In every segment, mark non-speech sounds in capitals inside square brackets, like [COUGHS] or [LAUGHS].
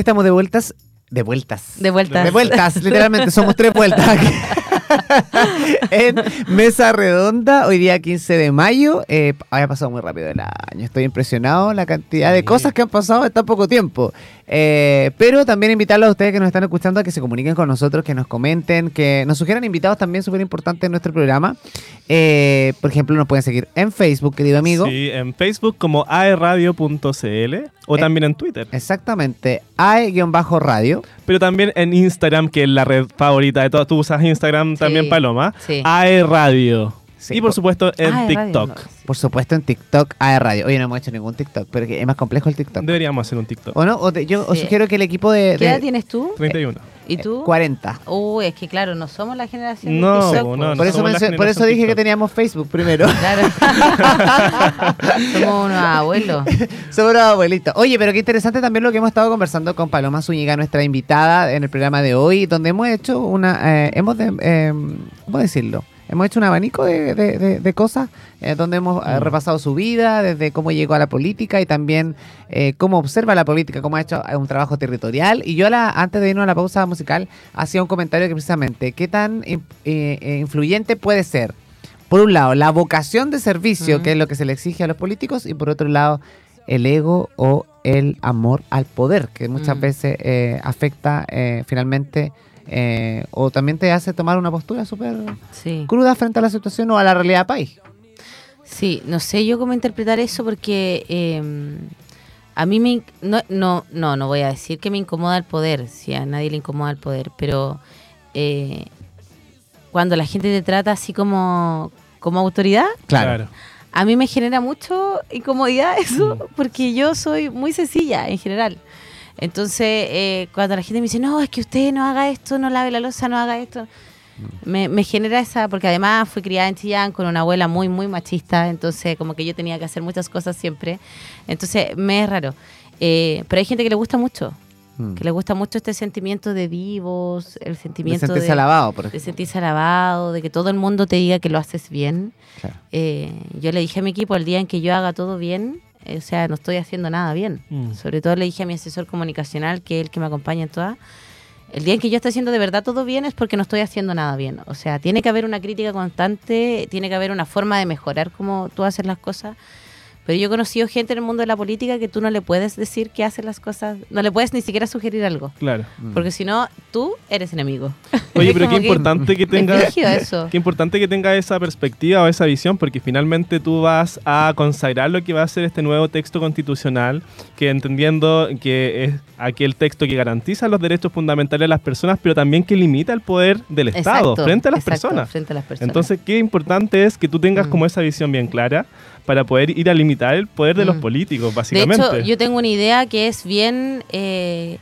Ya estamos de vueltas. De vueltas. De vueltas. De vueltas, literalmente, somos tres vueltas aquí. [LAUGHS] en Mesa Redonda, hoy día 15 de mayo. Eh, había pasado muy rápido el año. Estoy impresionado la cantidad de cosas que han pasado en tan poco tiempo. Eh, pero también invitarlos a ustedes que nos están escuchando a que se comuniquen con nosotros, que nos comenten, que nos sugieran invitados también súper importantes en nuestro programa. Eh, por ejemplo, nos pueden seguir en Facebook, querido amigo. Sí, en Facebook como aeradio.cl o Eh, también en Twitter. Exactamente, AE-radio. Pero también en Instagram, que es la red favorita de todas. Tú usas Instagram también, Paloma. Sí. AE Radio. Sí, y por po- supuesto en Ah, de radio, TikTok. no. Por supuesto en TikTok, AE Radio. Oye, no hemos hecho ningún TikTok, pero que es más complejo el TikTok. Deberíamos hacer un TikTok. ¿O no? O te- yo os sugiero que el equipo de... ¿Qué de- edad tienes tú? 31. ¿Y tú? 40. Uy, es que claro, no somos la generación de No, TikTok, no, pues. Por eso, somos la por eso dije que teníamos Facebook primero. [LAUGHS] Claro. [LAUGHS] somos unos abuelos. Somos los abuelitos. Oye, pero qué interesante también lo que hemos estado conversando con Paloma Zúñiga, nuestra invitada en el programa de hoy, donde hemos hecho una, eh, hemos, de- eh, ¿cómo decirlo? Hemos hecho un abanico de, de- de- de cosas, eh, donde hemos eh, Mm. repasado su vida, desde cómo llegó a la política y también eh, cómo observa la política, cómo ha hecho un trabajo territorial. Y yo, la, antes de irnos a la pausa musical, hacía un comentario que precisamente, ¿qué tan eh, influyente puede ser? Por un lado, la vocación de servicio, Mm. que es lo que se le exige a los políticos, y por otro lado, el ego o el amor al poder, que muchas Mm. veces afecta finalmente eh, o también te hace tomar una postura súper Sí. cruda frente a la situación o a la realidad país. Sí, no sé yo cómo interpretar eso porque eh, a mí me... No, no, no, no voy a decir que me incomoda el poder, si a nadie le incomoda el poder, pero eh, cuando la gente te trata así como, como autoridad, Claro. a mí me genera mucho incomodidad eso, Mm. porque yo soy muy sencilla en general. Entonces, eh, cuando la gente me dice, no, es que usted no haga esto, no lave la losa, no haga esto, me, me genera esa, porque además fui criada en Chillán con una abuela muy, muy machista, entonces como que yo tenía que hacer muchas cosas siempre, entonces me es raro. Eh, pero hay gente que le gusta mucho, Mm. que le gusta mucho este sentimiento de vivos, el De sentimiento sentirse de, alabado, por de sentirse alabado, de que todo el mundo te diga que lo haces bien. Claro. Eh, yo le dije a mi equipo el día en que yo haga todo bien, o sea, no estoy haciendo nada bien. Mm. Sobre todo le dije a mi asesor comunicacional, que es el que me acompaña en todas, el día en que yo esté haciendo de verdad todo bien es porque no estoy haciendo nada bien. O sea, tiene que haber una crítica constante, tiene que haber una forma de mejorar cómo tú haces las cosas. Pero yo he conocido gente en el mundo de la política que tú no le puedes decir que hace las cosas, no le puedes ni siquiera sugerir algo. Claro. Mm. Porque si no, tú eres enemigo. [LAUGHS] Oye, pero qué que- importante que Es tenga eso. [LAUGHS] Qué importante que tenga esa perspectiva o esa visión, porque finalmente tú vas a consagrar lo que va a ser este nuevo texto constitucional, que entendiendo que es aquel texto que garantiza los derechos fundamentales de las personas, pero también que limita el poder del Estado Exacto, frente a las exacto, personas. frente a las personas. Entonces, qué importante es que tú tengas Mm. como esa visión bien clara para poder ir a limitar el poder de los Mm. políticos, De básicamente. hecho, yo tengo una idea que es bien, eh,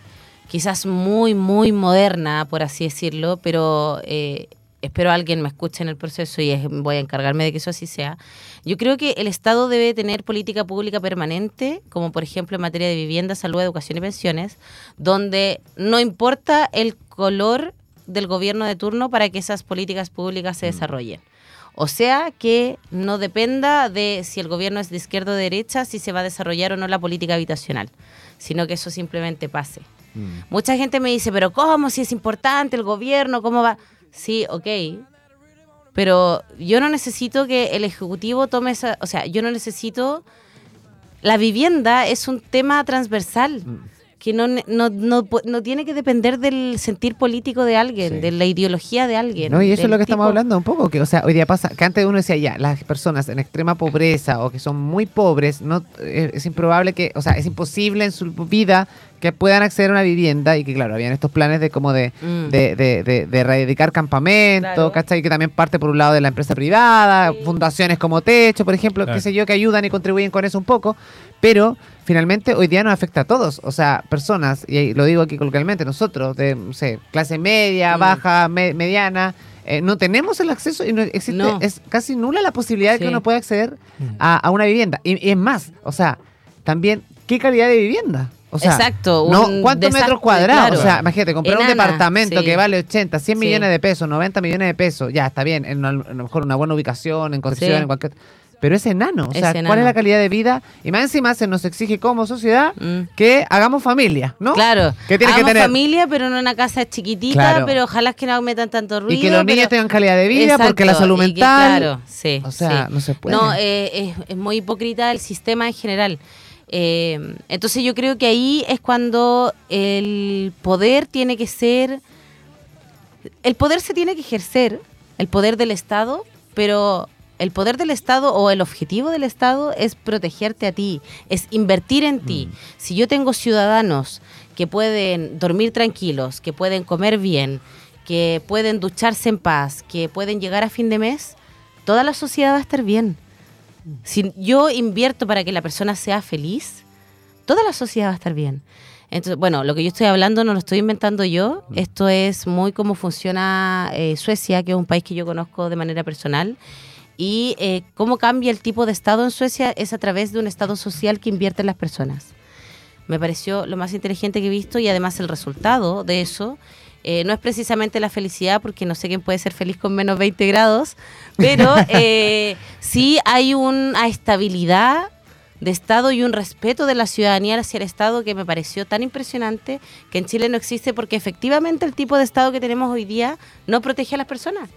quizás muy, muy moderna, por así decirlo, pero eh, espero alguien me escuche en el proceso y voy a encargarme de que eso así sea. Yo creo que el Estado debe tener política pública permanente, como por ejemplo en materia de vivienda, salud, educación y pensiones, donde no importa el color del gobierno de turno para que esas políticas públicas se desarrollen. O sea, que no dependa de si el gobierno es de izquierda o de derecha, si se va a desarrollar o no la política habitacional, sino que eso simplemente pase. Mm. Mucha gente me dice, pero ¿cómo? Si es importante el gobierno, ¿cómo va? Sí, ok. Pero yo no necesito que el Ejecutivo tome esa... O sea, yo no necesito... La vivienda es un tema transversal Mm. Que no, ne- no, no, pu- no tiene que depender del sentir político de alguien, Sí. de la ideología de alguien. No, y eso es lo que estamos hablando un poco, que o sea, hoy día pasa, que antes uno decía ya, las personas en extrema pobreza o que son muy pobres, no eh, es improbable que, o sea, es imposible en su vida que puedan acceder a una vivienda y que claro, habían estos planes de como de, Mm. de, de, de, de erradicar campamentos, Claro. ¿cachai? Que también parte por un lado de la empresa privada, Sí. fundaciones como Techo, por ejemplo, Claro. qué sé yo, que ayudan y contribuyen con eso un poco, pero finalmente hoy día nos afecta a todos, o sea, personas, y lo digo aquí coloquialmente, nosotros, de, no sé, clase media, Mm. baja, me- mediana, eh, no tenemos el acceso y no existe, No. es casi nula la posibilidad de que uno pueda acceder Mm. a, a una vivienda. Y, y es más, o sea, también, ¿qué calidad de vivienda? O sea, Exacto, no, ¿cuántos desastre, metros cuadrados? claro. O sea, imagínate, comprar un departamento sí. que vale 80, 100 Sí. millones de pesos, 90 millones de pesos, ya está bien, en una- a lo mejor una buena ubicación, en condiciones, Sí. en cualquier... pero es enano. O Es sea, enano. ¿cuál es la calidad de vida? Y más encima se nos exige como sociedad Mm. que hagamos familia, ¿no? Claro, Que tiene que hagamos tener- familia, pero en una casa chiquitita, Claro. pero ojalá que no metan tanto ruido. Y que los niños tengan calidad de vida, porque la salud y que, mental. claro, sí. O sea, sí. no se puede. No, eh, es, es muy hipócrita el sistema en general. Eh, entonces yo creo que ahí es cuando el poder tiene que ser... El poder se tiene que ejercer, el poder del Estado, pero el poder del Estado o el objetivo del Estado es protegerte a ti, es invertir en ti. Si yo tengo ciudadanos que pueden dormir tranquilos, que pueden comer bien, que pueden ducharse en paz, que pueden llegar a fin de mes, toda la sociedad va a estar bien. Si yo invierto para que la persona sea feliz, toda la sociedad va a estar bien. Entonces, bueno, lo que yo estoy hablando no lo estoy inventando yo. Esto es muy como funciona eh, Suecia, que es un país que yo conozco de manera personal. Y eh, cómo cambia el tipo de Estado en Suecia es a través de un Estado social que invierte en las personas. Me pareció lo más inteligente que he visto y además el resultado de eso eh, no es precisamente la felicidad, porque no sé quién puede ser feliz con menos 20 grados, pero [LAUGHS] eh, sí hay una estabilidad de Estado y un respeto de la ciudadanía hacia el Estado que me pareció tan impresionante que en Chile no existe porque efectivamente el tipo de Estado que tenemos hoy día no protege a las personas.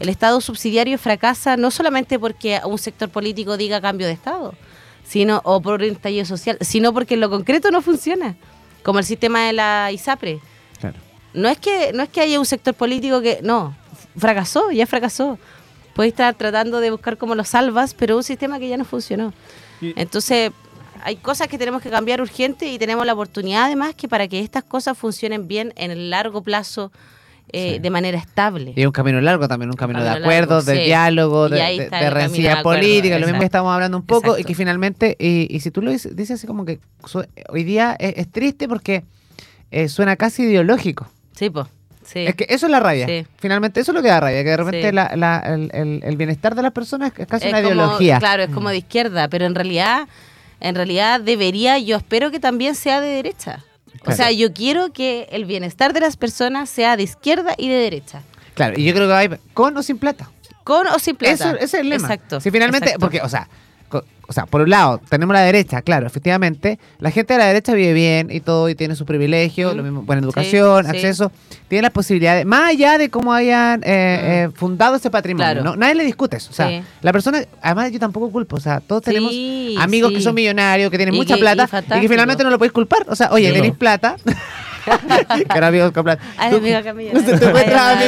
El Estado subsidiario fracasa no solamente porque un sector político diga cambio de Estado, sino o por un estallido social, sino porque en lo concreto no funciona, como el sistema de la ISAPRE. Claro. No es que no es que haya un sector político que no fracasó, ya fracasó. Puedes estar tratando de buscar cómo lo salvas, pero un sistema que ya no funcionó. Y- Entonces, hay cosas que tenemos que cambiar urgente y tenemos la oportunidad además que para que estas cosas funcionen bien en el largo plazo eh, Sí. de manera estable. Y un camino largo también, un camino de camino acuerdos, largo, de sí. diálogo, de, de, de acuerdo, política, lo mismo que estamos hablando un poco, y que finalmente, y, y si tú lo dices, dices así como que su- hoy día es, es triste porque eh, suena casi ideológico. Sí, pues. Sí. Es que eso es la rabia. Sí. Finalmente, eso es lo que da rabia, que de repente Sí. la- la- el, el- el bienestar de las personas es casi Es una como- ideología. Claro, es como de izquierda, pero en realidad, en realidad debería, yo espero que también sea de derecha. O sea, yo quiero que el bienestar de las personas sea de izquierda y de derecha. Claro, y yo creo que hay con o sin plata. Con o sin plata. Eso, ese es el lema. Exacto. Si finalmente, exacto. porque, o sea, o sea, por un lado, tenemos la derecha, claro, efectivamente, la gente de la derecha vive bien y todo, y tiene sus privilegios, Mm. lo mismo, buena educación, Sí, sí. acceso, tiene las posibilidades, más allá de cómo hayan eh, Mm. eh, fundado ese patrimonio, Claro. ¿no? nadie le discute eso, o sea, Sí. la persona, además yo tampoco culpo, o sea, todos tenemos Sí, amigos sí. que son millonarios, que tienen Y mucha que- y plata, y, que finalmente no lo podéis culpar, o sea, oye, tenéis plata, [LAUGHS] [LAUGHS] que eran amigos con plata. Ay, Tú- tú encuentras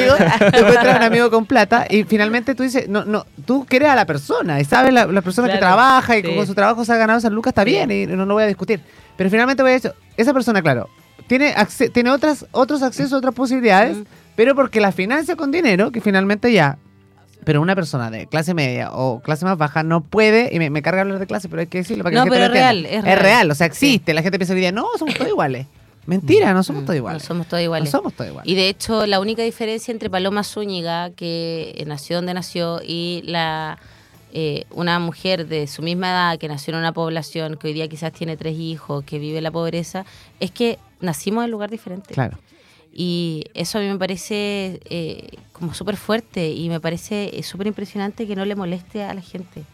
tú encuentras un amigo con plata y finalmente tú dices, no, no, tú quieres a la persona y sabes la, la persona que Claro, trabaja y sí. con su trabajo se ha ganado esas lucas, está bien y no lo voy a discutir. Pero finalmente voy a decir, esa persona, claro, tiene, tiene otras, otros accesos, otras posibilidades, pero porque la financia con dinero, que finalmente ya... Pero una persona de clase media o clase más baja no puede, y me, me carga hablar de clase, pero hay que decirlo para que No, la gente pero lo es entienda. real, es real. o sea, existe. La gente piensa hoy día, no, somos todos iguales. Mentira, no somos Mm, todos iguales. No somos todos No iguales. somos todos iguales. Y de hecho, la única diferencia entre Paloma Zúñiga, que eh, nació donde nació, y la eh, una mujer de su misma edad que nació en una población que hoy día quizás tiene tres hijos, que vive la pobreza, es que nacimos en lugar diferente. Claro. Y eso a mí me parece eh, como súper fuerte y me parece eh, súper impresionante que no le moleste a la gente.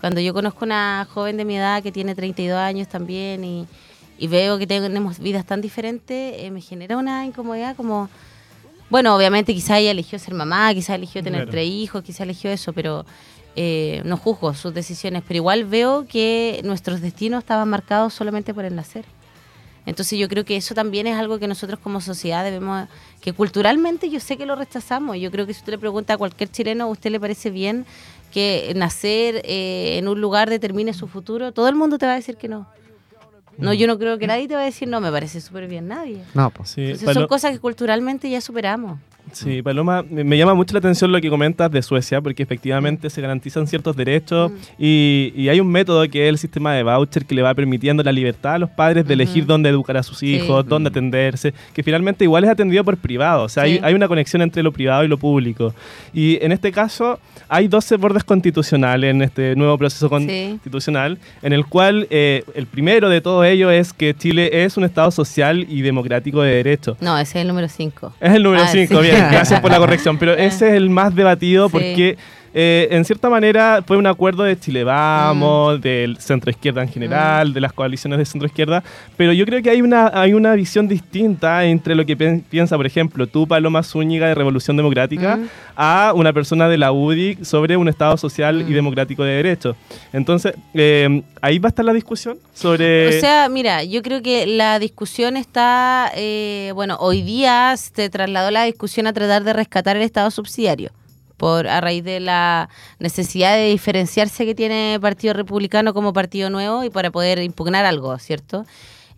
Cuando yo conozco una joven de mi edad que tiene 32 años también y, y veo que tenemos vidas tan diferentes, eh, me genera una incomodidad como... Bueno, obviamente quizá ella eligió ser mamá, quizá eligió tener Claro. tres hijos, quizá eligió eso, pero eh, no juzgo sus decisiones, pero igual veo que nuestros destinos estaban marcados solamente por el nacer. Entonces yo creo que eso también es algo que nosotros como sociedad debemos, que culturalmente yo sé que lo rechazamos. Yo creo que si usted le pregunta a cualquier chileno, ¿a usted le parece bien que nacer eh, en un lugar determine su futuro? Todo el mundo te va a decir que no. No, yo no creo que nadie te va a decir no, me parece súper bien, nadie. No, pues. Sí, Entonces son cosas que culturalmente ya superamos. Sí, Paloma, me llama mucho la atención lo que comentas de Suecia, porque efectivamente se garantizan ciertos derechos Mm. y, y hay un método que es el sistema de voucher que le va permitiendo la libertad a los padres de elegir dónde educar a sus Sí. hijos, dónde atenderse, que finalmente igual es atendido por privado, o sea, hay, Sí. hay una conexión entre lo privado y lo público. Y en este caso hay 12 bordes constitucionales en este nuevo proceso constitucional, en el cual eh, el primero de todo ello es que Chile es un Estado social y democrático de derecho. No, ese es el número 5. Es el número Ah, 5, sí. bien, gracias por la corrección. Pero [LAUGHS] ese es el más debatido Sí. porque eh, en cierta manera fue un acuerdo de Chile Vamos, del centro izquierda en general, de las coaliciones de centro izquierda, pero yo creo que hay una, hay una visión distinta entre lo que piensa, por ejemplo, tú, Paloma Zúñiga de Revolución Democrática, a una persona de la UDI sobre un Estado social y democrático de derecho. Entonces, eh, ahí va a estar la discusión sobre... O sea, mira, yo creo que la discusión está, eh, bueno, hoy día se trasladó la discusión a tratar de rescatar el Estado subsidiario por a raíz de la necesidad de diferenciarse que tiene el Partido Republicano como partido nuevo y para poder impugnar algo, ¿cierto?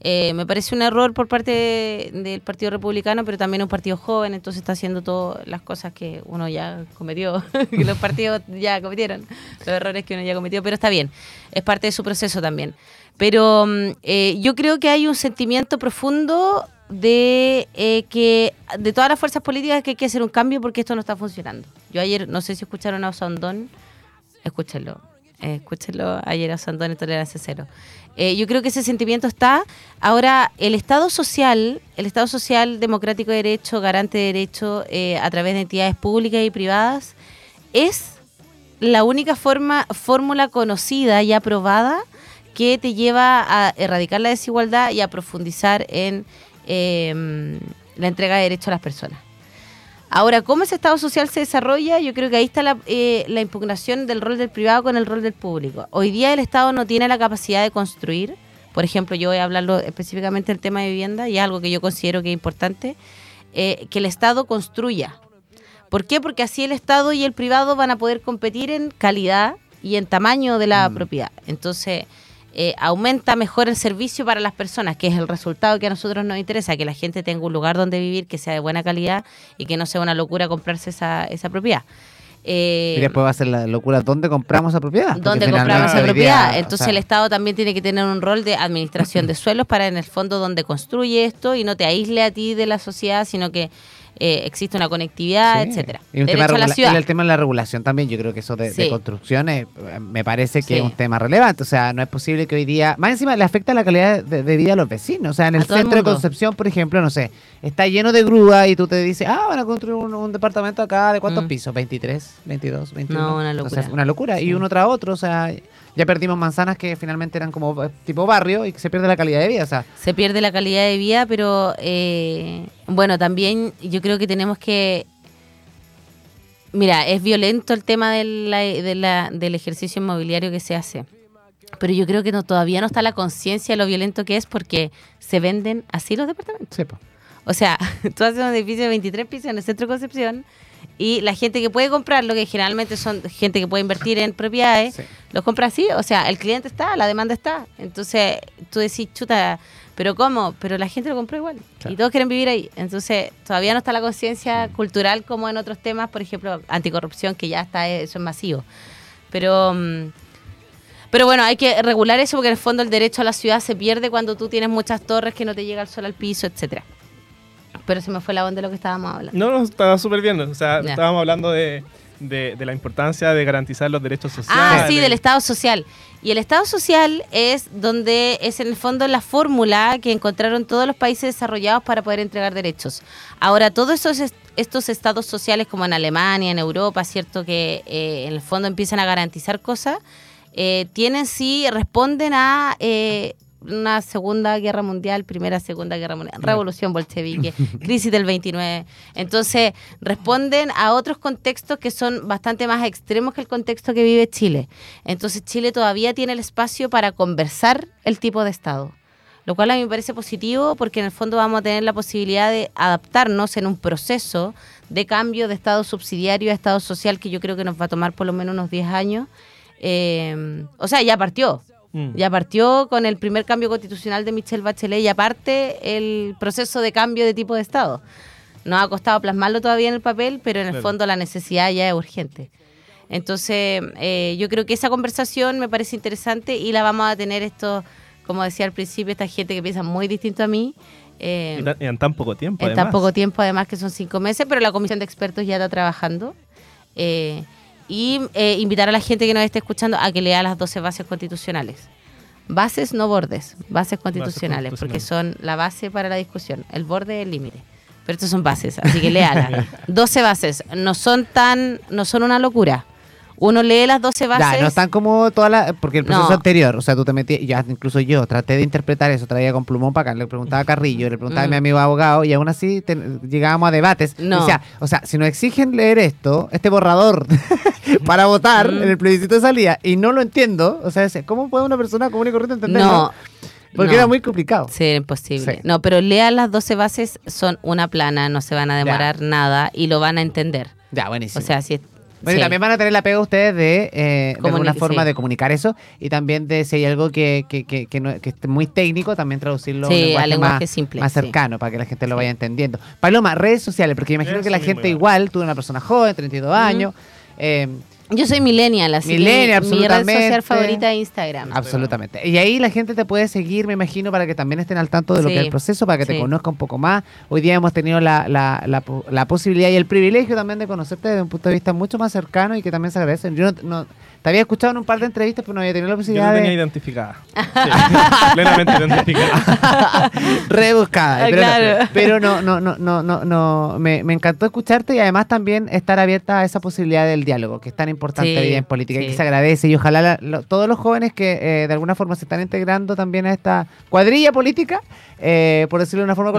Eh, me parece un error por parte del Partido Republicano, pero también un partido joven, entonces está haciendo todas las cosas que uno ya cometió, [LAUGHS] que los partidos ya cometieron, los errores que uno ya cometió, pero está bien, es parte de su proceso también. Pero mm, eh, yo creo que hay un sentimiento profundo de eh, que de todas las fuerzas políticas que hay que hacer un cambio porque esto no está funcionando. Yo ayer, no sé si escucharon a Osandón, escúchenlo, eh, escúchenlo ayer a Osandón en Tolerancia Cero. Eh, yo creo que ese sentimiento está. Ahora, el Estado social, el Estado social democrático de derecho, garante de derecho eh, a través de entidades públicas y privadas, es la única forma, fórmula conocida y aprobada que te lleva a erradicar la desigualdad y a profundizar en Em, la entrega de derechos a las personas. Ahora, ¿cómo ese Estado social se desarrolla? Yo creo que ahí está la, eh, la, impugnación del rol del privado con el rol del público. Hoy día el Estado no tiene la capacidad de construir. Por ejemplo, yo voy a hablarlo específicamente del tema de vivienda y es algo que yo considero que es importante, eh, que el Estado construya. ¿Por qué? Porque así el Estado y el privado van a poder competir en calidad y en tamaño de la mm. propiedad. Entonces, eh, aumenta mejor el servicio para las personas, que es el resultado que a nosotros nos interesa, que la gente tenga un lugar donde vivir que sea de buena calidad y que no sea una locura comprarse esa, esa propiedad. Eh, y después va a ser la locura, ¿dónde compramos esa propiedad? ¿Dónde compramos esa propiedad? Entonces el Estado también tiene que tener un rol de administración de [COUGHS] suelos para en el fondo donde construye esto y no te aísle a ti de la sociedad, sino que eh, existe una conectividad, etcétera. Y el tema de la regulación también, yo creo que eso de, construcciones eh, me parece que es un tema relevante. O sea, no es posible que hoy día, más encima le afecta la calidad de, vida a los vecinos. O sea, en el centro de Concepción, por ejemplo, no sé, está lleno de grúa y tú te dices, ah, van a construir un, departamento acá de cuántos mm. pisos, 23, 22, 21. No, una locura. una locura. Y uno tras otro, o sea ya perdimos manzanas que finalmente eran como eh, tipo barrio y se pierde la calidad de vida. O sea. Se pierde la calidad de vida, pero eh, bueno, también yo creo que tenemos que... Mira, es violento el tema del ejercicio inmobiliario que se hace. Pero yo creo que no, todavía no está la conciencia de lo violento que es porque se venden así los departamentos. Sí, O sea, [LAUGHS] tú haces un edificio de 23 pisos en el centro de Concepción y la gente que puede comprarlo, que generalmente son gente que puede invertir en propiedades, los compra así. O sea, el cliente está, la demanda está. Entonces tú decís, chuta, ¿pero cómo? Pero la gente lo compró igual. Y todos quieren vivir ahí. Entonces todavía no está la conciencia cultural como en otros temas, por ejemplo, anticorrupción, que ya está, eso es masivo. Pero. Mm, pero bueno, hay que regular eso porque en el fondo el derecho a la ciudad se pierde cuando tú tienes muchas torres que no te llega el sol al piso, etcétera. Pero se me fue la onda de lo que estábamos hablando. No, no, estaba súper bien. O sea, estábamos hablando de, la importancia de garantizar los derechos sociales. Ah, sí, del Estado social. Y el Estado social es donde es en el fondo la fórmula que encontraron todos los países desarrollados para poder entregar derechos. Ahora, todos esos estos estados sociales como en Alemania, en Europa, ¿cierto? Que eh, en el fondo empiezan a garantizar cosas, eh, tienen sí, responden a eh, una segunda guerra mundial, primera, segunda guerra mundial, revolución bolchevique, [LAUGHS] crisis del 29. Entonces, responden a otros contextos que son bastante más extremos que el contexto que vive Chile. Entonces, Chile todavía tiene el espacio para conversar el tipo de Estado. Lo cual a mí me parece positivo porque en el fondo vamos a tener la posibilidad de adaptarnos en un proceso de cambio de Estado subsidiario a Estado social que yo creo que nos va a tomar por lo menos unos 10 años. Eh, o sea, ya partió, Mm. Ya partió con el primer cambio constitucional de Michelle Bachelet y aparte el proceso de cambio de tipo de Estado. Nos ha costado plasmarlo todavía en el papel, pero en el fondo la necesidad ya es urgente. Entonces, eh, yo creo que esa conversación me parece interesante y la vamos a tener esto, como decía al principio, esta gente que piensa muy distinto a mí. Eh, en tan poco tiempo. En tan poco tiempo, además, que son cinco meses, pero la comisión de expertos ya está trabajando. Eh, y eh, invitar a la gente que nos esté escuchando a que lea las 12 bases constitucionales. Bases, no bordes, bases constitucionales, porque son la base para la discusión. El borde es el límite. Pero estos son bases, así que léala. [LAUGHS] 12 bases, no son tan, no son una locura. Uno lee las 12 bases. Ya, no están como todas las. Porque el proceso No. anterior, o sea, tú te metías. Ya, incluso yo traté de interpretar eso, traía con plumón para acá, le preguntaba a Carrillo, le preguntaba a mi Mm. amigo abogado, y aún así te- llegábamos a debates. No. O, sea, o sea, si nos exigen leer esto, este borrador, [LAUGHS] para votar Mm. en el plebiscito de salida, y no lo entiendo, o sea, ¿cómo puede una persona común y corriente entenderlo? No. Porque no. era muy complicado. Sí, era imposible. Sí. No, pero lean las 12 bases, son una plana, no se van a demorar nada y lo van a entender. Ya, buenísimo. O sea, si es- Bueno, y también van a tener la pega ustedes de, eh, de alguna forma sí. de comunicar eso y también de si hay algo que, que, que, que, no- que esté muy técnico, también traducirlo Sí, lenguaje, al lenguaje más, simple, más sí. cercano para que la gente lo vaya entendiendo. Paloma, redes sociales, porque imagino Eso que la gente igual, tú eres una persona joven, 32 años, eh, Yo soy millennial, así Millennial, que mi, mi red social favorita es Instagram. absolutamente. Y ahí la gente te puede seguir, me imagino, para que también estén al tanto de lo Sí, que es el proceso, para que te conozca un poco más. Hoy día hemos tenido la, la, la, la posibilidad y el privilegio también de conocerte desde un punto de vista mucho más cercano y que también se agradecen. Yo no, no- te había escuchado en un par de entrevistas, pero no había tenido la Yo posibilidad la tenía de identificada. Sí, [LAUGHS] plenamente identificada. [LAUGHS] rebuscada. Ah, pero, claro. no, pero no, no, no, no, no, no. Me, me encantó escucharte y además también estar abierta a esa posibilidad del diálogo, que es tan importante Sí, hoy día en política y que se agradece. Y ojalá la- lo- todos los jóvenes que eh, de alguna forma se están integrando también a esta cuadrilla política, eh, por decirlo de una forma Mm.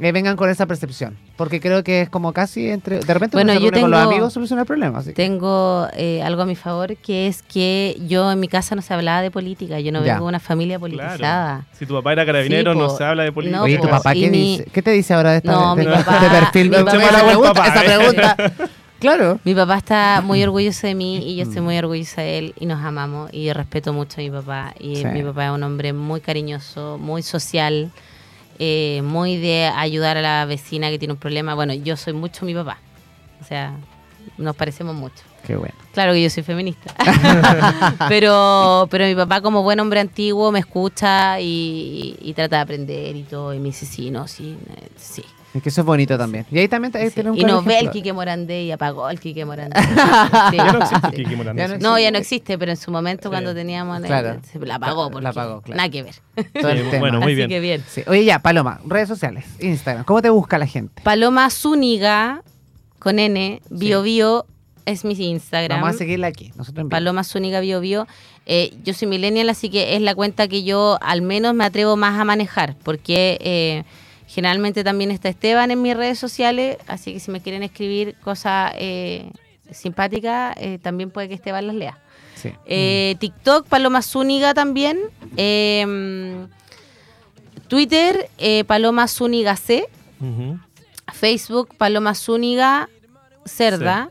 Eh, vengan con esa percepción. Porque creo que es como casi entre. De repente, Bueno, yo reúne con los tengo- amigos soluciona el problema. así que- Tengo eh, algo a mi favor, que es que yo en mi casa no se hablaba de política. Yo no Ya. vengo de una familia politizada. Claro. Si tu papá era carabinero, Sí, no po. se habla de política. No, Oye, ¿tu papá qué mi- dice? ¿Qué te dice ahora de esta No, de, mi de papá- perfil? mi Esa papá- pregunta, esa ¿eh? pregunta. [LAUGHS] Claro. Mi papá está muy orgulloso de mí y yo Mm. estoy muy orgullosa de él y nos amamos y yo respeto mucho a mi papá. Y Sí. mi papá es un hombre muy cariñoso, muy social, eh, muy de ayudar a la vecina que tiene un problema. Bueno, yo soy mucho mi papá. O sea, nos parecemos mucho. Qué bueno. Claro que yo soy feminista. [LAUGHS] [LAUGHS] pero, pero mi papá, como buen hombre antiguo, me escucha y, y trata de aprender y todo. Y me dice, sí, no, sí, eh, sí. Es que eso es bonito también. Y ahí también ahí Sí. tiene un Y nos ve el. Quique Morandé y apagó el Quique Morandé. Sí, [LAUGHS] Ya no existe. Kiki Morandé. Ya no No, ya no existe, pero en su momento Sí. cuando teníamos la- Claro. se la apagó porque La apagó, claro. nada que ver. Todo [LAUGHS] el Sí, tema. bueno, muy Así bien. que bien. Sí. Oye, ya, Paloma, redes sociales, Instagram. ¿Cómo te busca la gente? Paloma Zúñiga con N, Bio Bio es mi Instagram. Vamos a seguirla aquí. Nosotros. Paloma Zúñiga Bio Bio. Eh, yo soy millennial, así que es la cuenta que yo al menos me atrevo más a manejar, porque eh, generalmente también está Esteban en mis redes sociales, así que si me quieren escribir cosas eh, simpáticas, eh, también puede que Esteban las lea. Sí. Eh, TikTok, Paloma Zúñiga también. Eh, Twitter, eh, Paloma Zúñiga C. Ujú. Facebook, Paloma Zúñiga Cerda.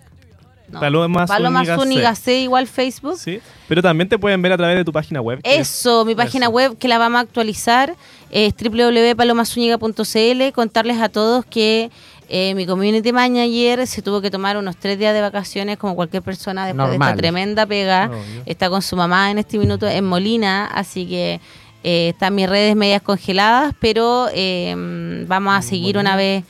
No, Paloma Zúñiga Zúñiga C. igual Facebook. Sí, pero también te pueden ver a través de tu página web. es- Eso, mi página Eso. web que la vamos a actualizar es www.palomazúñiga.cl. Contarles a todos que eh, mi community manager se tuvo que tomar unos tres días de vacaciones como cualquier persona después de esta tremenda pega. Obvio. Está con su mamá en este minuto en Molina, así que eh, están mis redes medias congeladas, pero eh, vamos a seguir una vez.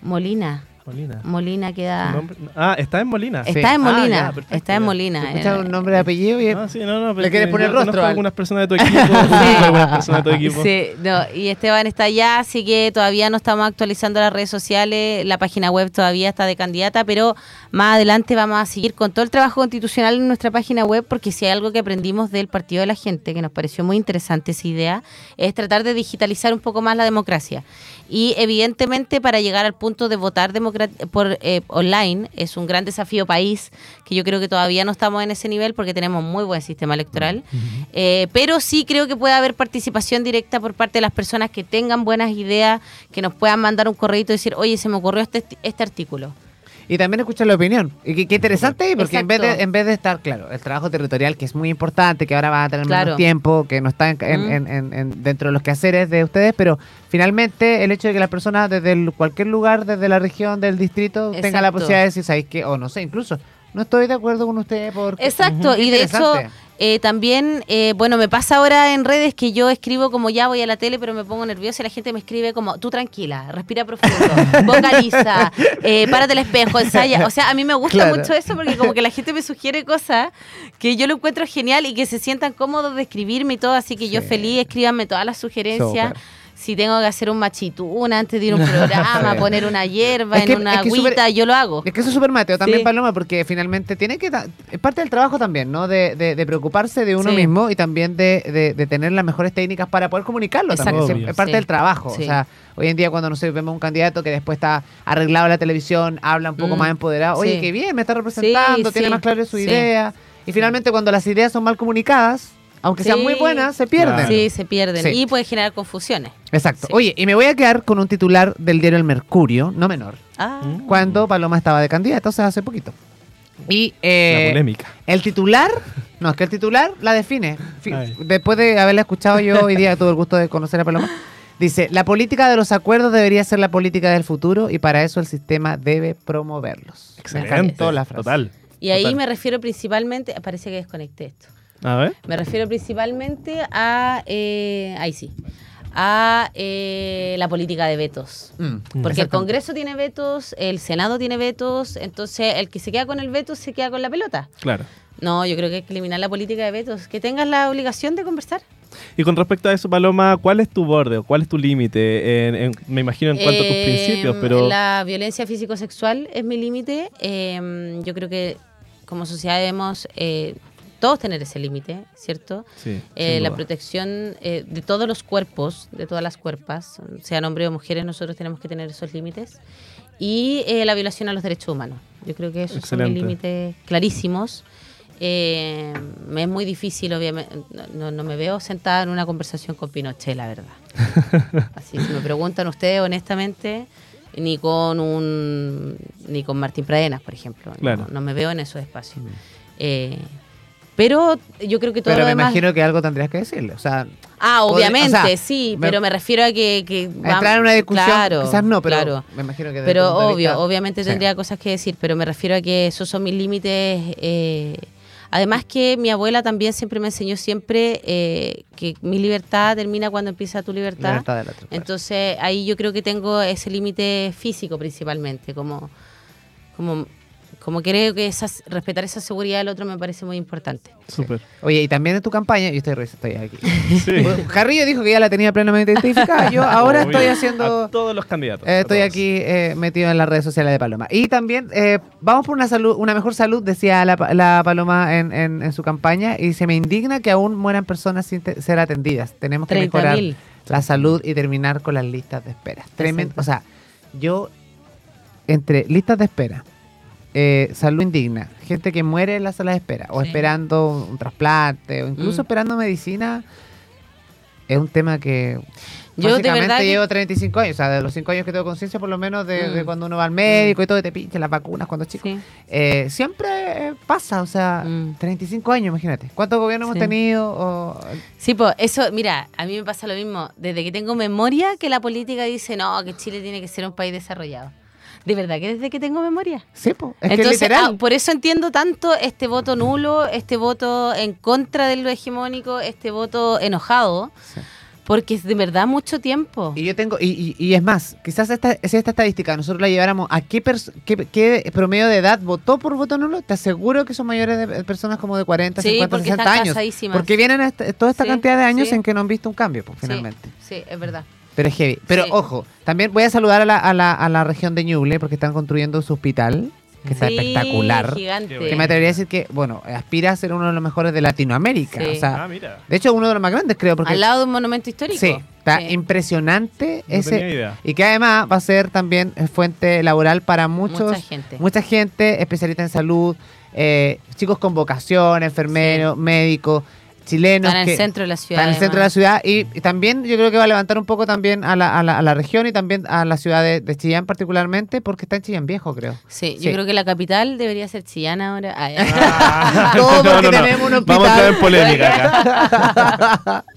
Molina, Molina. Molina queda. Ah, está en Molina. Sí. Está en Ah, Molina, ya, está en. Molina. ¿Te escuchas eh, un nombre de apellido? Y Ah, sí, no, no, ¿Le quieres poner yo rostro al- algunas personas de tu equipo. [LAUGHS] personas de tu equipo. Sí, no, y Esteban está allá, así que todavía no estamos actualizando las redes sociales, la página web todavía está de candidata, pero más adelante vamos a seguir con todo el trabajo constitucional en nuestra página web, porque si hay algo que aprendimos del Partido de la Gente, que nos pareció muy interesante esa idea, es tratar de digitalizar un poco más la democracia. Y evidentemente para llegar al punto de votar democra- por eh, online es un gran desafío país, que yo creo que todavía no estamos en ese nivel porque tenemos muy buen sistema electoral. Eh, pero sí creo que puede haber participación directa por parte de las personas que tengan buenas ideas, que nos puedan mandar un correo y decir, oye, se me ocurrió este, este artículo. Y también escuchar la opinión. Y qué, qué interesante porque en vez, de, en vez de estar, claro, el trabajo territorial, que es muy importante, que ahora va a tener Claro. menos tiempo, que no está en- Mm. en- en- en- dentro de los quehaceres de ustedes, pero finalmente el hecho de que las personas desde el- cualquier lugar, desde la región, del distrito, tengan la posibilidad de decir, ¿sabéis qué? O no sé, incluso, no estoy de acuerdo con usted porque... Exacto, Ujú, qué y de hecho. Eh, también, eh, bueno, me pasa ahora en redes que yo escribo como ya voy a la tele, pero me pongo nerviosa y la gente me escribe como, tú tranquila, respira profundo, [LAUGHS] vocaliza, eh, párate el espejo, ensaya. O sea, a mí me gusta Claro. mucho eso porque como que la gente me sugiere cosas que yo lo encuentro genial y que se sientan cómodos de escribirme y todo, así que yo feliz, escríbanme todas las sugerencias. Si tengo que hacer un machitún antes de ir a un [LAUGHS] programa, poner una hierba Es que- en una es que agüita, yo lo hago. Es que eso es súper Mateo también, Sí. Paloma, porque finalmente tiene que. Es parte del trabajo también, ¿no? De, de- de preocuparse de uno Sí. mismo y también de, de- de tener las mejores técnicas para poder comunicarlo también. Es parte Sí. del trabajo. Sí. O sea, hoy en día cuando no sé, vemos un candidato que después está arreglado en la televisión, habla un poco Mm. más empoderado. Oye, Sí. qué bien, me está representando, Sí, tiene sí. más claro su Sí. idea. Y finalmente, cuando las ideas son mal comunicadas, aunque sean muy buenas, se pierden. Claro. Sí, se pierden Sí. y puede generar confusiones. Exacto. Sí. Oye, y me voy a quedar con un titular del diario El Mercurio, no menor, Ah, cuando Paloma estaba de candidata, o sea, hace poquito. Y La eh, polémica. el titular, no, es que el titular la define. Ay. Después de haberla escuchado yo hoy día, tuve el gusto de conocer a Paloma. Dice, la política de los acuerdos debería ser la política del futuro y para eso el sistema debe promoverlos. Excelente. la frase. Total. y ahí Total. me refiero principalmente, parece que desconecté esto. A ver. Me refiero principalmente a, eh, ahí sí, a eh, la política de vetos. Mm, Porque el. Congreso tiene vetos, el Senado tiene vetos, entonces el que se queda con el veto se queda con la pelota. Claro. No, yo creo que hay que eliminar la política de vetos. Que tengas la obligación de conversar. Y con respecto a eso, Paloma, ¿cuál es tu borde? o ¿Cuál es tu límite? En- en- me imagino en cuanto a tus Eh, principios, pero... La violencia físico-sexual es mi límite. Eh, yo creo que como sociedad debemos eh, todos tener ese límite, ¿cierto? Sí, Eh, la protección eh, de todos los cuerpos, de todas las cuerpas, sean hombres o mujeres, nosotros tenemos que tener esos límites. Y eh, la violación a los derechos humanos. Yo creo que esos son Excelente. límites clarísimos. Eh, me es muy difícil, obviamente, no, no- no me veo sentada en una conversación con Pinochet, la verdad. [LAUGHS] Así, si me preguntan ustedes honestamente, ni con un ni con Martín Pradenas, por ejemplo. No- Claro. No, me veo en esos espacios. Eh, pero yo creo que todo Pero lo me demás... imagino que algo tendrías que decirle. O sea, Ah, obviamente, o sea, sí, me- pero me refiero a que... que a entrar en una discusión, claro, quizás no, pero claro. me imagino que Pero obvio, vista- obviamente Sí. tendría cosas que decir, pero me refiero a que esos son mis límites. eh, además que mi abuela también siempre me enseñó siempre eh, que mi libertad termina cuando empieza tu libertad. Libertad del otro, claro. Entonces ahí yo creo que tengo ese límite físico principalmente, como, como, como creo que esas, respetar esa seguridad del otro me parece muy importante. Súper. Oye, y también en tu campaña, yo estoy, estoy aquí. Sí. Carrillo dijo que ya la tenía plenamente identificada. Yo [LAUGHS] ahora Obvio. estoy haciendo. A todos los candidatos. eh, estoy todos. aquí eh, metido en las redes sociales de Paloma. Y también eh, vamos por una salud, una mejor salud, decía la, la Paloma en, en- en su campaña. Y se me indigna que aún mueran personas sin te- ser atendidas. Tenemos que mejorar 30.000. la salud y terminar con las listas de espera. Tremendo. O sea, yo entre listas de espera, eh, salud indigna, gente que muere en las salas de espera, o Sí. esperando un trasplante, o incluso Mm. esperando medicina, es un tema que Yo de básicamente que- llevo 35 años, o sea, de los 5 años que tengo conciencia, por lo menos de, de Mm. cuando uno va al médico y todo, y te pinchan las vacunas cuando es chico. Sí. Eh, siempre eh, pasa, o sea, Mm. 35 años, imagínate. ¿Cuántos gobiernos Sí. hemos tenido? O- Sí, pues eso, mira, a mí me pasa lo mismo. Desde que tengo memoria, que la política dice, no, que Chile tiene que ser un país desarrollado. De verdad que desde que tengo memoria. Sí, po, es que Entonces, literal. ah, por eso entiendo tanto este voto nulo, este voto en contra de lo hegemónico, este voto enojado, Sí. porque es de verdad mucho tiempo. Y yo tengo, y, y- y es más, quizás esta, si esta estadística nosotros la lleváramos a qué, pers- qué, qué promedio de edad votó por voto nulo, te aseguro que son mayores de de personas como de 40, Sí, 50, porque 60 están años. Porque vienen esta- toda esta Sí, cantidad de años sí. en que no han visto un cambio, pues, finalmente. Sí, es verdad. Pero es heavy. Pero Sí. ojo, también voy a saludar a la, a la, a la región de Ñuble porque están construyendo su hospital, que está Sí, espectacular. Gigante. Que me atrevería a decir que, bueno, aspira a ser uno de los mejores de Latinoamérica. Sí. O sea, Ah, mira. de hecho, uno de los más grandes, creo, porque Al lado de un monumento histórico. Sí, está Sí. impresionante No ese. tenía idea. Y que además va a ser también eh, fuente laboral para muchos, Mucha gente. mucha gente, especialistas en salud, eh, chicos con vocación, enfermeros, médicos, chilenos. Están en que el centro de la ciudad. están en el centro de la ciudad y, y también yo creo que va a levantar un poco también a la, a la, a la región y también a la ciudad de, de Chillán particularmente porque está en Chillán Viejo, creo. Sí, Sí. yo creo que la capital debería ser Chillán ahora. Ah, [LAUGHS] ya. Ah, Todo porque tenemos un Vamos a hospital. en polémica acá. [LAUGHS]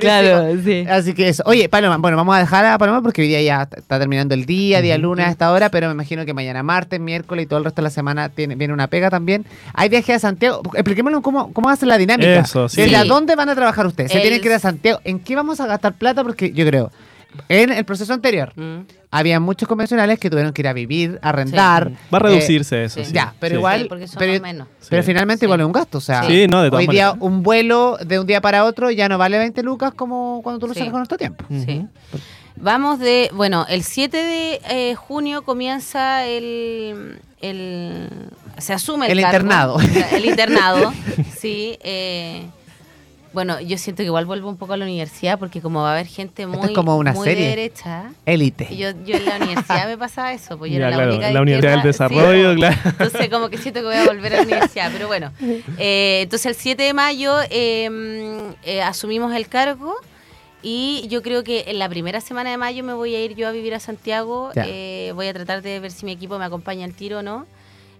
Claro, sí. Así que eso. Oye, Paloma, bueno, vamos a dejar a Paloma porque hoy día ya está- terminando el día, día lunes a esta hora, pero me imagino que mañana martes, miércoles y todo el resto de la semana tiene, viene una pega también. Hay viaje a Santiago. Expliquémoslo cómo, cómo ser la dinámica. Eso, sí. ¿Desde Sí. a dónde van a trabajar ustedes? ¿Se El- tienen que ir a Santiago? ¿En qué vamos a gastar plata? Porque yo creo, En el proceso anterior, Mm. había muchos convencionales que tuvieron que ir a vivir, a arrendar. Va a eh, reducirse eso. sí. sí. ya, pero Sí. igual. Sí, porque son pero, menos. pero Sí. finalmente Sí. igual es un gasto. O sea, Sí, no, de todas hoy día maneras. un vuelo de un día para otro ya no vale 20 lucas como cuando tú lo Sí. sacas con nuestro tiempo. Sí. Vamos de, bueno, el 7 de eh, junio comienza el, el- se asume el, El cargo. internado. El internado, [LAUGHS] sí. eh, bueno, yo siento que igual vuelvo un poco a la universidad porque como va a haber gente es muy, como una muy serie. de derecha. Élite. Yo, yo en la universidad [LAUGHS] me pasaba eso, pues yo Ya, era la única de la Universidad del izquierda, sí, Desarrollo, como- claro. Entonces como que siento que voy a volver a la universidad, pero bueno. Eh, entonces el 7 de mayo eh, eh, asumimos el cargo y yo creo que en la primera semana de mayo me voy a ir yo a vivir a Santiago. Ya. Eh, voy a tratar de ver si mi equipo me acompaña al tiro o no.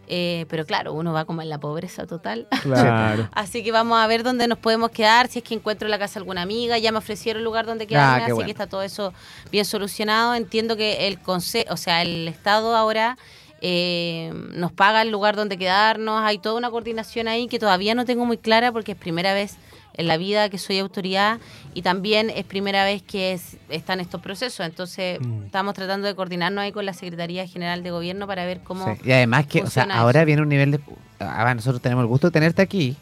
Eh, pero claro, uno va como en la pobreza total. [LAUGHS] Claro. Así que vamos a ver dónde nos podemos quedar, si es que encuentro en la casa de alguna amiga, ya me ofrecieron lugar donde quedarme, qué así bueno. que está todo eso bien solucionado. Entiendo que el consejo, o sea, el Estado ahora eh, nos paga el lugar donde quedarnos, hay toda una coordinación ahí que todavía no tengo muy clara porque es primera vez en la vida que soy autoridad y también es primera vez que es- están estos procesos, entonces Mm. estamos tratando de coordinarnos ahí con la Secretaría General de Gobierno para ver cómo... Sí, Y además que, o sea, ahora eso. viene un nivel de... Ahora nosotros tenemos el gusto de tenerte aquí,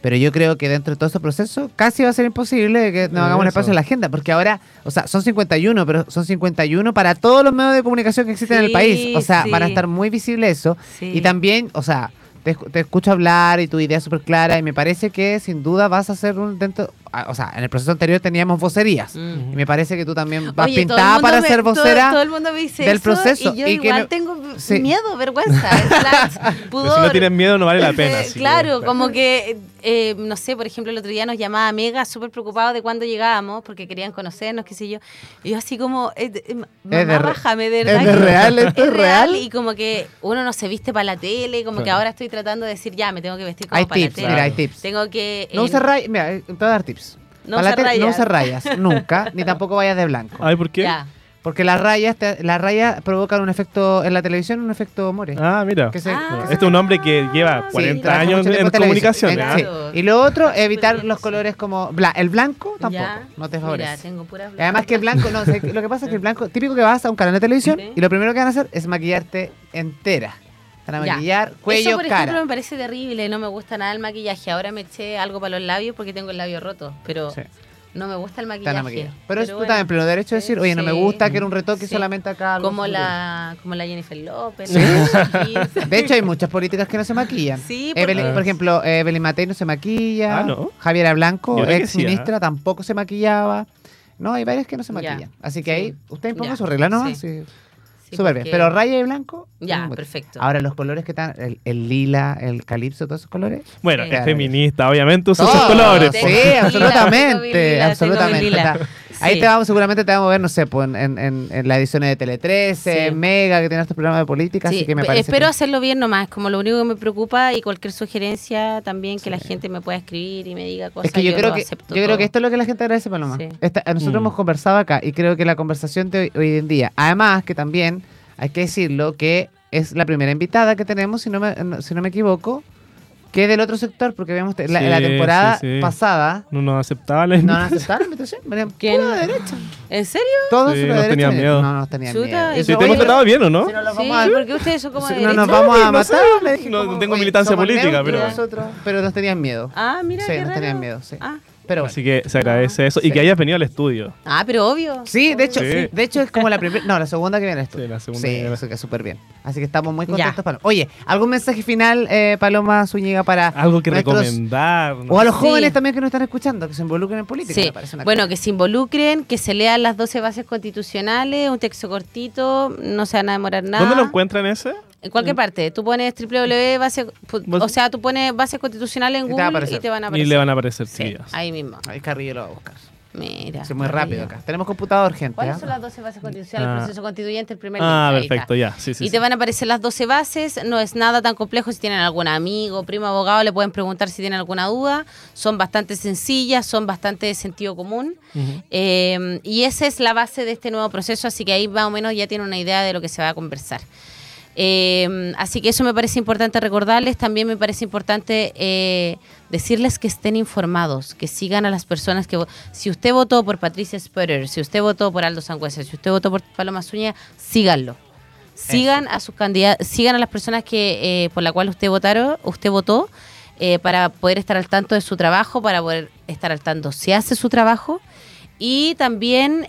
pero yo creo que dentro de todo ese proceso casi va a ser imposible que nos hagamos un espacio en la agenda, porque ahora, o sea, son 51, pero son 51 para todos los medios de comunicación que existen en el Sí, país. O sea, van a sí. estar muy visibles eso. Sí. Y también, o sea, te, escu- te escucho hablar y tu idea es súper clara y me parece que sin duda vas a ser un dentro... O sea, en el proceso anterior teníamos vocerías. Mm. Y me parece que tú también vas Oye, pintada para me- ser vocera. Todo, el mundo me dice del eso proceso, Y yo y que igual tengo Sí. miedo, vergüenza, slash, [LAUGHS] Pero pudor. si no tienen miedo, no vale la [LAUGHS] pena. Eh, que, claro, como que, eh, no sé, por ejemplo, el otro día nos llamaba Mega súper preocupado de cuándo llegábamos, porque querían conocernos, qué sé yo. Y yo así como, eh, de- eh, mamá, de re- bájame, de es de real, esto es real. Y como que uno no se viste para la tele, como que ahora estoy tratando de decir, ya, me tengo que vestir como Hay para tips, la tele. mira, hay tips. Tengo que... No eh, usa mira, eh, te voy a dar tips. No Para la usa tele, No rayas. usa rayas, [LAUGHS] nunca, ni tampoco vayas de blanco. Ay, ¿por qué? Ya. Porque las rayas, te- las rayas provocan un efecto, en la televisión, un efecto more. Ah, mira. Que se- Ah. que se- Este es un hombre que lleva Sí, 40 trabaja años mucho tiempo en televisión. comunicación. Eh, ¿ah? sí. Y lo otro, evitar los colores como... bla- el blanco tampoco, Ya. no te Mira, favorece. tengo puras además que el blanco, no, sé, lo que pasa es que el blanco, típico que vas a un canal de televisión Sí. y lo primero que van a hacer es maquillarte entera. Van a Ya. maquillar cuello, Eso, por ejemplo, cara. me parece terrible, no me gusta nada el maquillaje. Ahora me eché algo para los labios porque tengo el labio roto, pero Sí. no me gusta el maquillaje. maquillar. Pero, es tú bueno, en pleno derecho de decir, oye, no me gusta, quiero un retoque Sí. solamente acá. algo Como la, como la Jennifer López. Sí. la Shakira. De hecho, hay muchas políticas que no se maquillan. Sí, porque- Evelyn, por ejemplo, eh, Evelyn Matei no se maquilla. Ah, ¿no? Javiera Blanco, que ex ¿ah? ministra, tampoco se maquillaba. No, hay varias que no se Ya. maquillan. Así que Sí. ahí, usted imponga Ya. su regla nomás. Sí. Sí. Súper bien. Pero raya y blanco. Ya, perfecto. Ahora, los colores que están, el, el lila, el calipso, todos esos colores. Bueno, Sí. es feminista, obviamente usa esos colores. Sí, lila, absolutamente. absolutamente. Ahí Sí. te vamos, seguramente te vamos a ver, no sé, pues, en, en, en- las ediciones de Tele 13, Sí. Mega, que tiene estos programas de política, Sí, así que me parece. espero que- hacerlo bien nomás, como lo único que me preocupa y cualquier sugerencia también que la gente me pueda escribir y me diga cosas. Es que yo, lo creo que yo creo que esto es lo que la gente agradece, Paloma. Sí. Esta- nosotros Mm. hemos conversado acá y creo que la conversación de hoy, hoy en día, además que también hay que decirlo que es la primera invitada que tenemos, si no me, si no me equivoco, que es del otro sector, porque habíamos te- la, Sí, la temporada sí, sí. pasada No nos aceptaba la no nos aceptaron la invitación, venían [LAUGHS] ¿Quién? pura derecha. ¿En serio? Todos Sí, de nos derecha tenían venían- miedo. No, nos tenían Chuta, miedo. Eso, te hemos tratado bien, ¿o no? si no nos Sí, vamos a- porque ustedes son como si de no nos vamos a no matar, sé, le dije no- como, no tengo oye, militancia política, pero- nosotros, pero nos tenían miedo. Ah, mira, Sí, qué nos raro. tenían miedo, sí. Ah. Pero bueno. Así que se agradece eso. Sí. Y que hayas venido al estudio. Ah, pero obvio. Sí, de hecho, Sí. de hecho es como la primera, no, la segunda que viene esto. Sí, la segunda Sí, que viene. eso que súper bien. Así que estamos muy Ya. contentos, Paloma. Oye, ¿algún mensaje final, eh, Paloma Zúñiga, para Algo que nuestros- recomendar. no O a los Sí. jóvenes también que nos están escuchando, que se involucren en política? Sí, me parece una bueno, cosa. que se involucren, que se lean las 12 bases constitucionales, un texto cortito, no se van a demorar nada. ¿Dónde lo encuentran ese? En cualquier parte. Tú pones www, base, o sea, tú pones bases constitucionales en Y Google y te van a Y aparecer. le van a aparecer Sí, ahí mismo. Ahí Carrillo lo va a buscar. Mira. Sí, muy rápido acá. Tenemos computador, gente. ¿Cuáles ¿ah? son las 12 bases constitucionales? Ah. El proceso constituyente, el primer Ah, perfecto, ya. Sí, sí, y sí. te van a aparecer las 12 bases, no es nada tan complejo. Si tienen algún amigo, primo, abogado, le pueden preguntar si tienen alguna duda. Son bastante sencillas, son bastante de sentido común. Eh, y esa es la base de este nuevo proceso, así que ahí más o menos ya tiene una idea de lo que se va a conversar. Eh, así que eso me parece importante recordarles. También me parece importante eh, decirles que estén informados, que sigan a las personas que... Si usted votó por Patricia Sputter, si usted votó por Aldo Sangüesa, si usted votó por Paloma Zúñiga, síganlo. Sigan a sus candidatos, sigan a las personas que eh, por la cual usted votaron, usted votó, para poder estar al tanto de su trabajo, para poder estar al tanto si hace su trabajo. Y también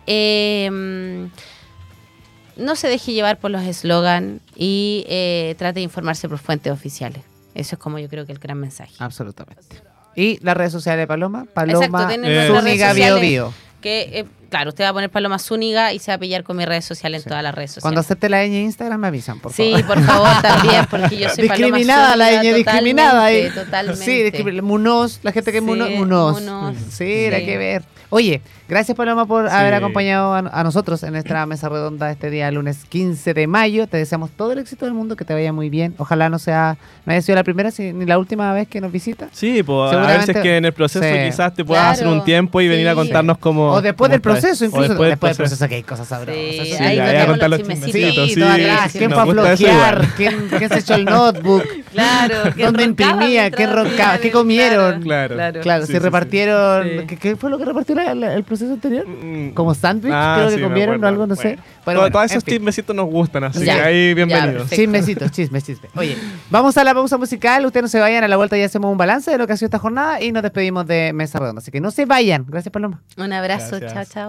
no se deje llevar por los eslogan y eh, trate de informarse por fuentes oficiales. Eso es como yo creo que el gran mensaje. Absolutamente. ¿Y las redes sociales de Paloma? Paloma Exacto, Eh, Zúñiga Bio Bio. Que, eh, claro, usted va a poner Paloma Zúñiga y se va a pillar con mis redes sociales en todas las redes sociales. Cuando acepte la ñ Instagram me avisan, por Sí, favor. por favor, [LAUGHS] también, porque yo soy Paloma discriminada la Zúñiga, ñ, discriminada ahí. totalmente, Totalmente. Sí, Munoz, la gente que es Sí, Munoz. Munoz. Munoz, Sí, era sí. que ver. Oye, gracias Paloma por Sí. haber acompañado a, a nosotros en nuestra mesa redonda este día, lunes 15 de mayo. Te deseamos todo el éxito del mundo, que te vaya muy bien. Ojalá no sea, no haya sido la primera si- ni la última vez que nos visita. Sí, pues a veces que en el proceso Sí. quizás te puedas Claro, hacer un tiempo y venir a sí. contarnos cómo... O después cómo del está eso. Proceso, incluso. después Después, del proceso que hay cosas sabrosas. Sí, Sí, ahí contar los chismecitos. Sí, ¿Quién fue a flojear? ¿Quién, quién se echó el notebook? [LAUGHS] Claro, ¿Dónde imprimía? ¿Quién roncaba? ¿Qué comieron? Claro. Claro, Sí, si sí, repartieron. sí. ¿qué, qué fue lo que repartió la- la- el proceso anterior? Mm. Como sándwich, Ah, creo sí, que comieron o algo, no sé. Bueno. Todos- bueno, todos en esos chismecitos nos gustan, así que ahí bienvenidos. Chismecitos, chismes, chismes. Oye, vamos a la pausa musical. Ustedes no se vayan. A la vuelta ya hacemos un balance de lo que ha sido esta jornada y nos despedimos de Mesa Redonda. Así que no se vayan. Gracias, Paloma. Un abrazo, Gracias. chao,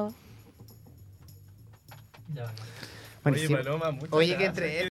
Oye. Paloma, muchas Oye, que entre